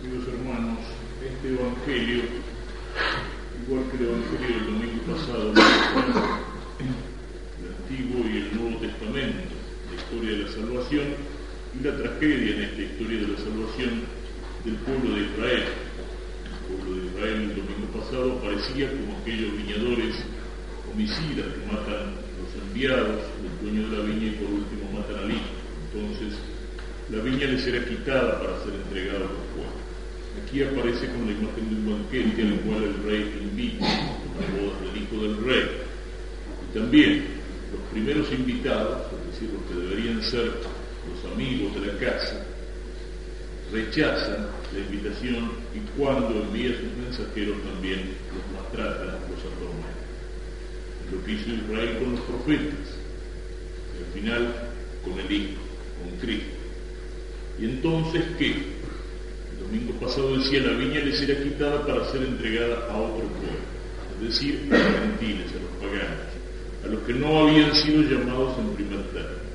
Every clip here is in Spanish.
Queridos hermanos, este Evangelio, igual que el Evangelio del domingo pasado, el Antiguo y el Nuevo Testamento, la historia de la salvación y la tragedia en esta historia de la salvación del pueblo de Israel. El pueblo de Israel el domingo pasado parecía como aquellos viñadores homicidas que matan a los enviados, el dueño de la viña y por último matan al hijo. Entonces, la viña les era quitada para ser entregada al pueblo. Aquí aparece con la imagen de un banquete al cual el rey invita a la boda del hijo del rey. Y también los primeros invitados, es decir, los que deberían ser los amigos de la casa, rechazan la invitación y cuando envía sus mensajeros también los maltratan, los atormentan. Lo que hizo Israel con los profetas y al final con el Hijo, con Cristo. ¿Y entonces qué? El domingo pasado decía, la viña les era quitada para ser entregada a otro pueblo, es decir, a los gentiles, a los paganos, a los que no habían sido llamados en primer término.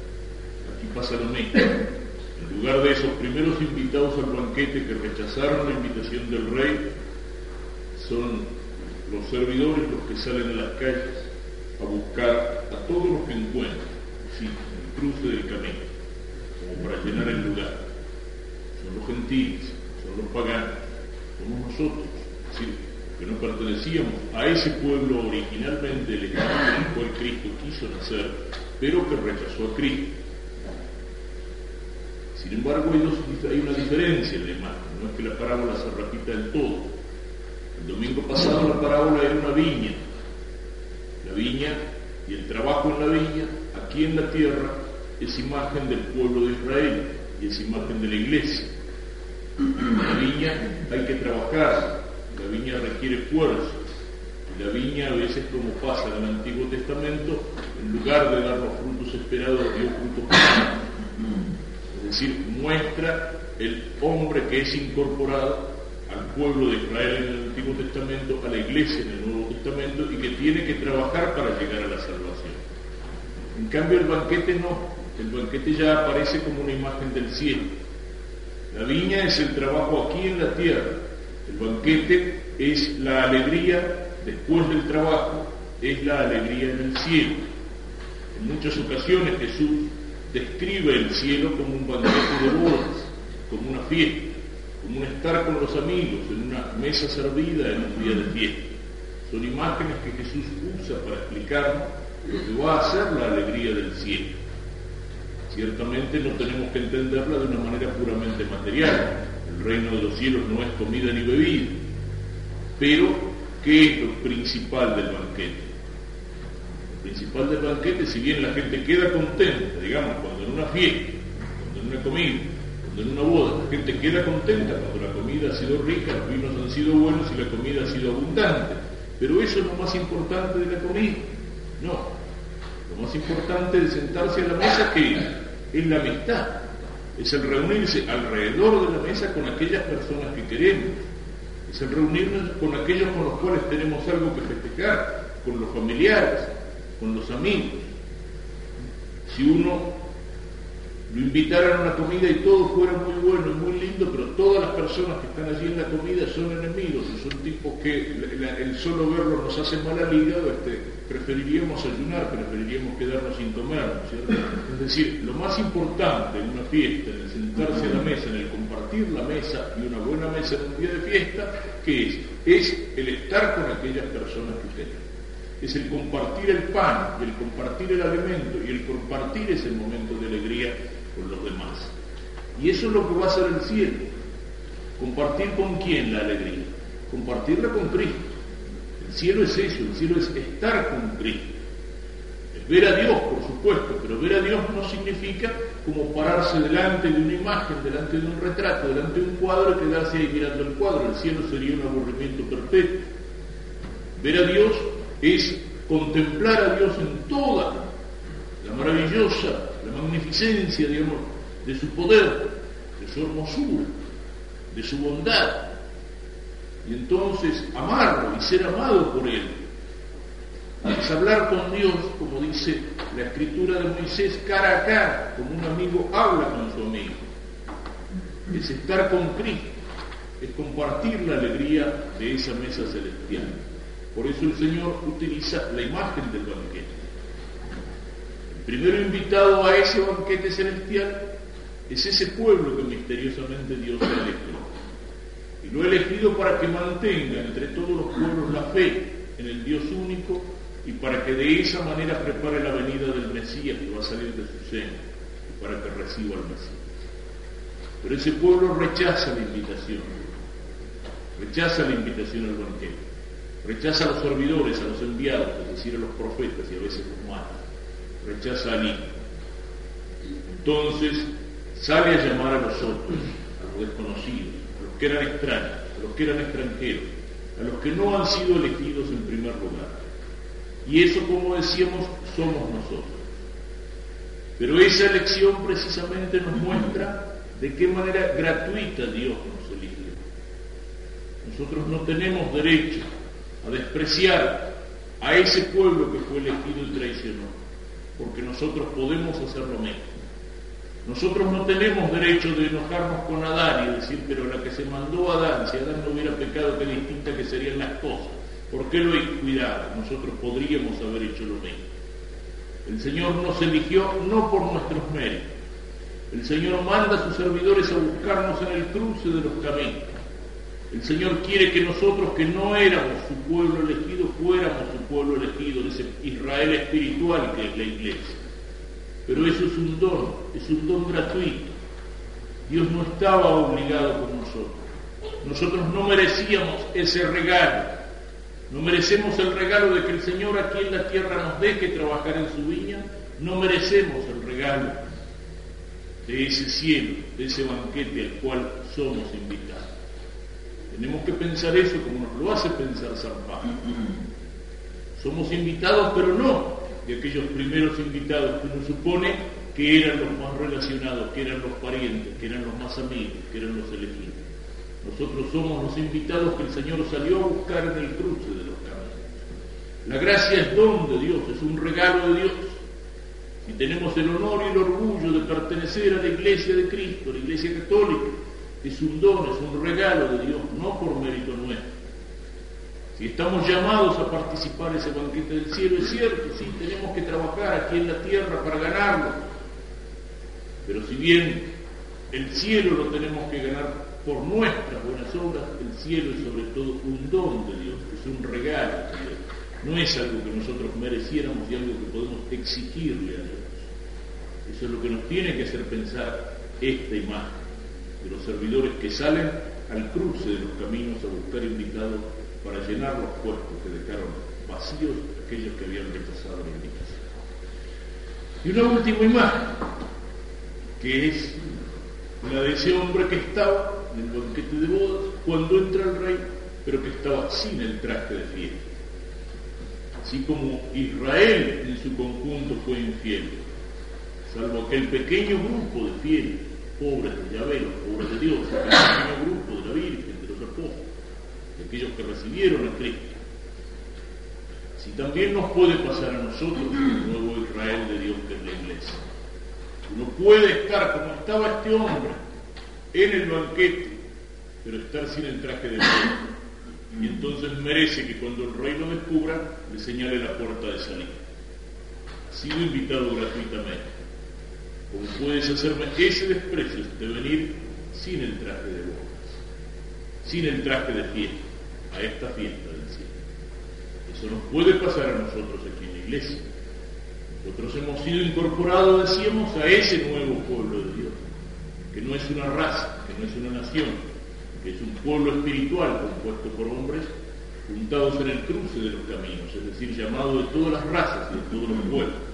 Aquí pasa lo mismo. En lugar de esos primeros invitados al banquete que rechazaron la invitación del rey, son los servidores los que salen a las calles a buscar a todos los que encuentran, sí, en el cruce del camino, como para llenar el lugar son los gentiles, son los paganos, somos nosotros, es decir, que no pertenecíamos a ese pueblo originalmente elegido en el cual Cristo quiso nacer, pero que rechazó a Cristo. Sin embargo, hay, una diferencia en imagen, no es que la parábola se repita del todo. El domingo pasado la parábola era una viña, la viña y el trabajo en la viña, aquí en la tierra, es imagen del pueblo de Israel y es imagen de la iglesia. La viña hay que trabajar, la viña requiere esfuerzo. La viña a veces, como pasa en el Antiguo Testamento, en lugar de dar los frutos esperados, dio frutos Es decir, muestra el hombre que es incorporado al pueblo de Israel en el Antiguo Testamento, a la iglesia en el Nuevo Testamento y que tiene que trabajar para llegar a la salvación. En cambio el banquete no, el banquete ya aparece como una imagen del cielo. La viña es el trabajo aquí en la tierra, el banquete es la alegría después del trabajo, es la alegría en el cielo. En muchas ocasiones Jesús describe el cielo como un banquete de bodas, como una fiesta, como un estar con los amigos en una mesa servida en un día de fiesta. Son imágenes que Jesús usa para explicarnos lo que va a ser la alegría del cielo. Ciertamente no tenemos que entenderla de una manera puramente material. El reino de los cielos no es comida ni bebida. Pero, ¿qué es lo principal del banquete? Lo principal del banquete, si bien la gente queda contenta, digamos, cuando en una fiesta, cuando en una comida, cuando en una boda, la gente queda contenta cuando la comida ha sido rica, los vinos han sido buenos y la comida ha sido abundante. Pero eso es lo más importante de la comida. No. Lo más importante de sentarse a la mesa que es la amistad, es el reunirse alrededor de la mesa con aquellas personas que queremos, es el reunirnos con aquellos con los cuales tenemos algo que festejar, con los familiares, con los amigos. Si uno lo invitaran a una comida y todo fuera muy bueno y muy lindo, pero todas las personas que están allí en la comida son enemigos son tipos que el solo verlo nos hace mal al hígado, este, preferiríamos ayunar, preferiríamos quedarnos sin comer, ¿cierto? Es decir, lo más importante en una fiesta, en el sentarse a la mesa, en el compartir la mesa y una buena mesa en un día de fiesta, ¿qué es? Es el estar con aquellas personas que usted es el compartir el pan, el compartir el alimento y el compartir ese momento de alegría con los demás. Y eso es lo que va a ser el cielo. ¿Compartir con quién la alegría? Compartirla con Cristo. El cielo es eso, el cielo es estar con Cristo. Es ver a Dios, por supuesto, pero ver a Dios no significa como pararse delante de una imagen, delante de un retrato, delante de un cuadro y quedarse ahí mirando el cuadro. El cielo sería un aburrimiento perfecto. Ver a Dios es contemplar a Dios en toda la maravillosa, magnificencia, digamos, de su poder, de su hermosura, de su bondad. Y entonces amarlo y ser amado por Él. Es hablar con Dios, como dice la escritura de Moisés, cara a cara, como un amigo habla con su amigo. Es estar con Cristo, es compartir la alegría de esa mesa celestial. Por eso el Señor utiliza la imagen del banquete. Primero invitado a ese banquete celestial es ese pueblo que misteriosamente Dios ha elegido. Y lo ha elegido para que mantenga entre todos los pueblos la fe en el Dios único y para que de esa manera prepare la venida del Mesías que va a salir de su seno y para que reciba al Mesías. Pero ese pueblo rechaza la invitación, rechaza la invitación al banquete, rechaza a los servidores, a los enviados, es decir, a los profetas y a veces los mata, rechaza al Hijo. Entonces sale a llamar a los otros, a los desconocidos, a los que eran extraños, a los que eran extranjeros, a los que no han sido elegidos en primer lugar. Y eso, como decíamos, somos nosotros. Pero esa elección precisamente nos muestra de qué manera gratuita Dios nos eligió. Nosotros no tenemos derecho a despreciar a ese pueblo que fue elegido y traicionó, porque nosotros podemos hacer lo mismo. Nosotros no tenemos derecho de enojarnos con Adán y decir, pero la que se mandó a Adán, si Adán no hubiera pecado, qué distinta que serían las cosas. ¿Por qué lo he cuidado? Nosotros podríamos haber hecho lo mismo. El Señor nos eligió no por nuestros méritos. El Señor manda a sus servidores a buscarnos en el cruce de los caminos. El Señor quiere que nosotros, que no éramos su pueblo elegido, fuéramos su pueblo elegido, ese Israel espiritual que es la iglesia. Pero eso es un don, es un don gratuito. Dios no estaba obligado con nosotros. Nosotros no merecíamos ese regalo. No merecemos el regalo de que el Señor aquí en la tierra nos deje trabajar en su viña. No merecemos el regalo de ese cielo, de ese banquete al cual somos invitados. Tenemos que pensar eso como nos lo hace pensar San Pablo. Somos invitados, pero no de aquellos primeros invitados que uno supone que eran los más relacionados, que eran los parientes, que eran los más amigos, que eran los elegidos. Nosotros somos los invitados que el Señor salió a buscar en el cruce de los caminos. La gracia es don de Dios, es un regalo de Dios. Y tenemos el honor y el orgullo de pertenecer a la iglesia de Cristo, a la iglesia católica. Es un don, es un regalo de Dios, no por mérito nuestro. Si estamos llamados a participar ese banquete del cielo, es cierto, sí, tenemos que trabajar aquí en la tierra para ganarlo. Pero si bien el cielo lo tenemos que ganar por nuestras buenas obras, el cielo es sobre todo un don de Dios, es un regalo de Dios. No es algo que nosotros mereciéramos y algo que podemos exigirle a Dios. Eso es lo que nos tiene que hacer pensar esta imagen de los servidores que salen al cruce de los caminos a buscar invitados para llenar los puestos que dejaron vacíos aquellos que habían rechazado la invitación. Y una última imagen, que es la de ese hombre que estaba en el banquete de bodas cuando entra el rey, pero que estaba sin el traje de fiesta. Así como Israel en su conjunto fue infiel, salvo aquel pequeño grupo de fieles, pobres de Yahvé, los pobres de Dios, aquel pequeño grupo de la Virgen, de los apóstoles, de aquellos que recibieron a Cristo. Si también nos puede pasar a nosotros el nuevo Israel de Dios que es la iglesia. Uno puede estar como estaba este hombre en el banquete, pero estar sin el traje de boda. Y entonces merece que cuando el rey lo descubra, le señale la puerta de salida. Ha sido invitado gratuitamente. ¿Cómo puedes hacerme ese desprecio de venir sin el traje de bodas, sin el traje de fiesta, a esta fiesta del cielo? Eso nos puede pasar a nosotros aquí en la iglesia. Nosotros hemos sido incorporados, decíamos, a ese nuevo pueblo de Dios, que no es una raza, que no es una nación, que es un pueblo espiritual compuesto por hombres juntados en el cruce de los caminos, es decir, llamado de todas las razas y de todos los pueblos.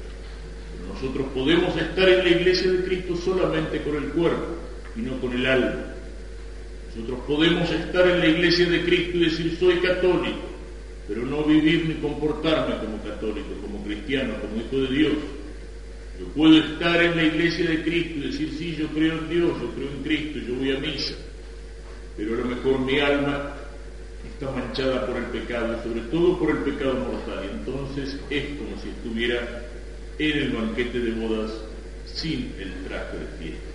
Nosotros podemos estar en la iglesia de Cristo solamente con el cuerpo y no con el alma. Nosotros podemos estar en la iglesia de Cristo y decir soy católico, pero no vivir ni comportarme como católico, como cristiano, como hijo de Dios. Yo puedo estar en la iglesia de Cristo y decir, sí, yo creo en Dios, yo creo en Cristo, yo voy a misa, pero a lo mejor mi alma está manchada por el pecado, sobre todo por el pecado mortal, entonces es como si estuviera en el banquete de bodas sin el traje de fiesta.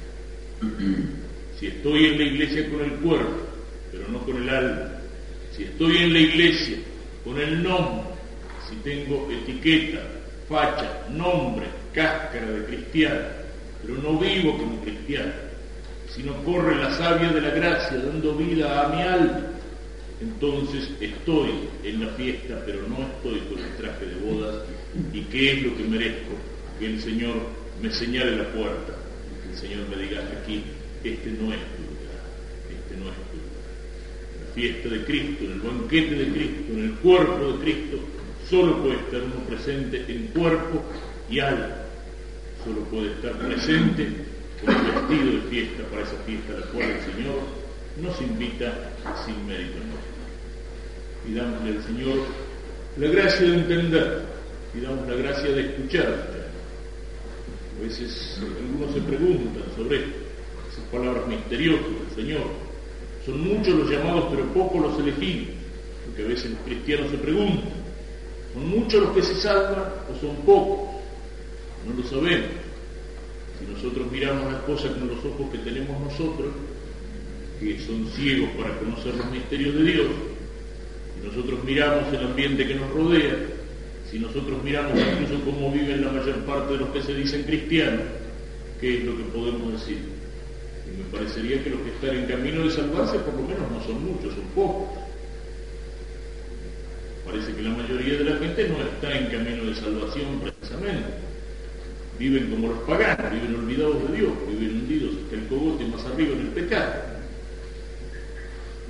Si estoy en la iglesia con el cuerpo, pero no con el alma. Si estoy en la iglesia, con el nombre, si tengo etiqueta, facha, nombre, cáscara de cristiano, pero no vivo como cristiano, sino corre la savia de la gracia dando vida a mi alma, entonces estoy en la fiesta, pero no estoy con el traje de bodas. ¿Y qué es lo que merezco? Que el Señor me señale la puerta, que el Señor me diga aquí, este no es tu lugar, este no es tu lugar. La fiesta de Cristo, en el banquete de Cristo, en el cuerpo de Cristo, solo puede estar uno presente en cuerpo y alma. Solo puede estar presente con el vestido de fiesta para esa fiesta a la cual el Señor nos invita sin mérito Pidámosle al Señor la gracia de entender, pidamos la gracia de escuchar. A veces algunos se preguntan sobre esas palabras misteriosas del Señor. Son muchos los llamados, pero pocos los elegidos. Porque a veces los cristianos se preguntan, ¿son muchos los que se salvan o son pocos? No lo sabemos. Si nosotros miramos las cosas con los ojos que tenemos nosotros, que son ciegos para conocer los misterios de Dios, si nosotros miramos el ambiente que nos rodea, si nosotros miramos incluso cómo viven la mayor parte de los que se dicen cristianos, ¿qué es lo que podemos decir? Y me parecería que los que están en camino de salvarse por lo menos no son muchos, son pocos. Parece que la mayoría de la gente no está en camino de salvación precisamente. Viven como los paganos, viven olvidados de Dios, viven hundidos hasta el cogote más arriba en el pecado.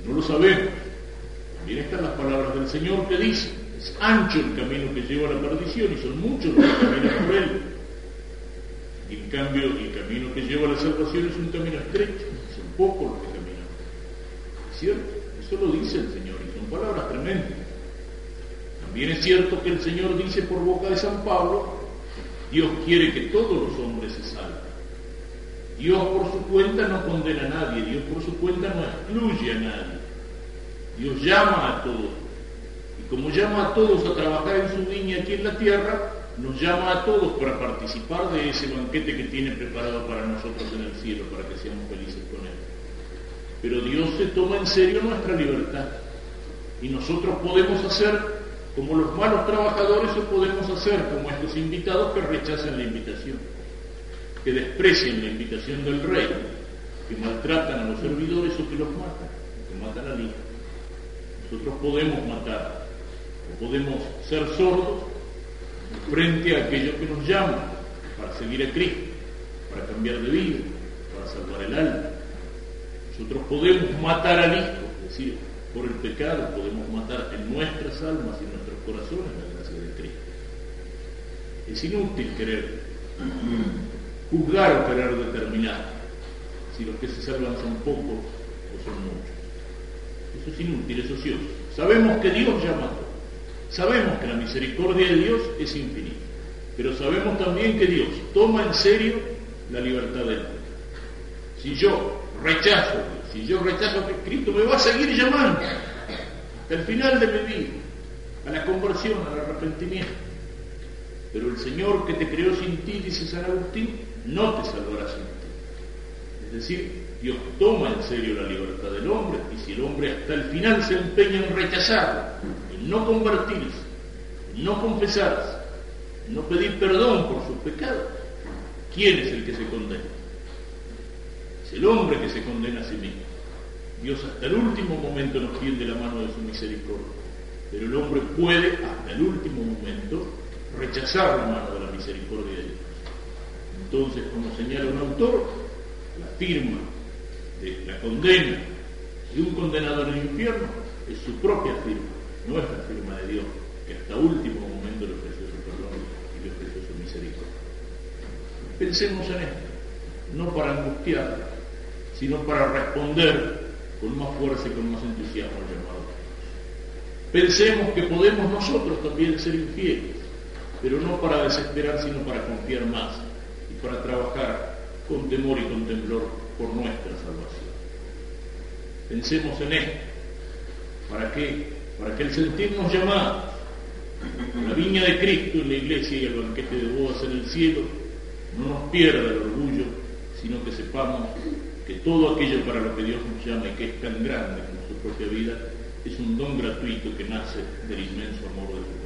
No lo sabemos. Del Señor que dicen, es ancho el camino que lleva a la perdición y son muchos los que caminan por él. Y en cambio el camino que lleva a la salvación es un camino estrecho, son pocos los que caminan. ¿Es cierto? Eso lo dice el Señor y son palabras tremendas. También es cierto que el Señor dice por boca de San Pablo, Dios quiere que todos los hombres se salven. Dios por su cuenta no condena a nadie, Dios por su cuenta no excluye a nadie. Dios llama a todos. Como llama a todos a trabajar en su viña aquí en la tierra, nos llama a todos para participar de ese banquete que tiene preparado para nosotros en el cielo, para que seamos felices con Él. Pero Dios se toma en serio nuestra libertad. Y nosotros podemos hacer como los malos trabajadores o podemos hacer como estos invitados que rechazan la invitación que desprecian la invitación del rey, que maltratan a los servidores o que los matan, que matan al hijo. Nosotros podemos matar o podemos ser sordos frente a aquello que nos llama para seguir a Cristo, para cambiar de vida, para salvar el alma. Nosotros podemos matar al hijo, es decir, por el pecado podemos matar en nuestras almas y en nuestros corazones la gracia de Cristo. Es inútil querer juzgar o querer determinar si los que se salvan son pocos o son muchos. Eso es inútil, eso es ocioso. Sabemos que Dios llama a todos. Sabemos que la misericordia de Dios es infinita. Pero sabemos también que Dios toma en serio la libertad del hombre. Si yo rechazo, si yo rechazo que Cristo me va a seguir llamando hasta el final de mi vida, a la conversión, al arrepentimiento. Pero el Señor que te creó sin ti, dice San Agustín, no te salvará sin ti. Es decir, Dios toma en serio la libertad del hombre y si el hombre hasta el final se empeña en rechazarlo, en no convertirse, no confesarse, no pedir perdón por sus pecados, ¿quién es el que se condena? Es el hombre que se condena a sí mismo. Dios hasta el último momento nos tiende la mano de su misericordia, pero el hombre puede hasta el último momento rechazar la mano de la misericordia de Dios. Entonces, como señala un autor, la firma de la condena de un condenado en el infierno es su propia firma, no es la firma de Dios, que hasta último momento le ofreció su perdón y le ofreció su misericordia. Pensemos en esto, no para angustiar, sino para responder con más fuerza y con más entusiasmo al llamado Dios. Pensemos que podemos nosotros también ser infieles, pero no para desesperar, sino para confiar más y para trabajar con temor y con temblor por nuestra salvación. Pensemos en esto. ¿Para qué? Para que el sentirnos llamados la viña de Cristo en la iglesia y al banquete de bodas en el cielo no nos pierda el orgullo, sino que sepamos que todo aquello para lo que Dios nos llama y que es tan grande como su propia vida, es un don gratuito que nace del inmenso amor de corazón.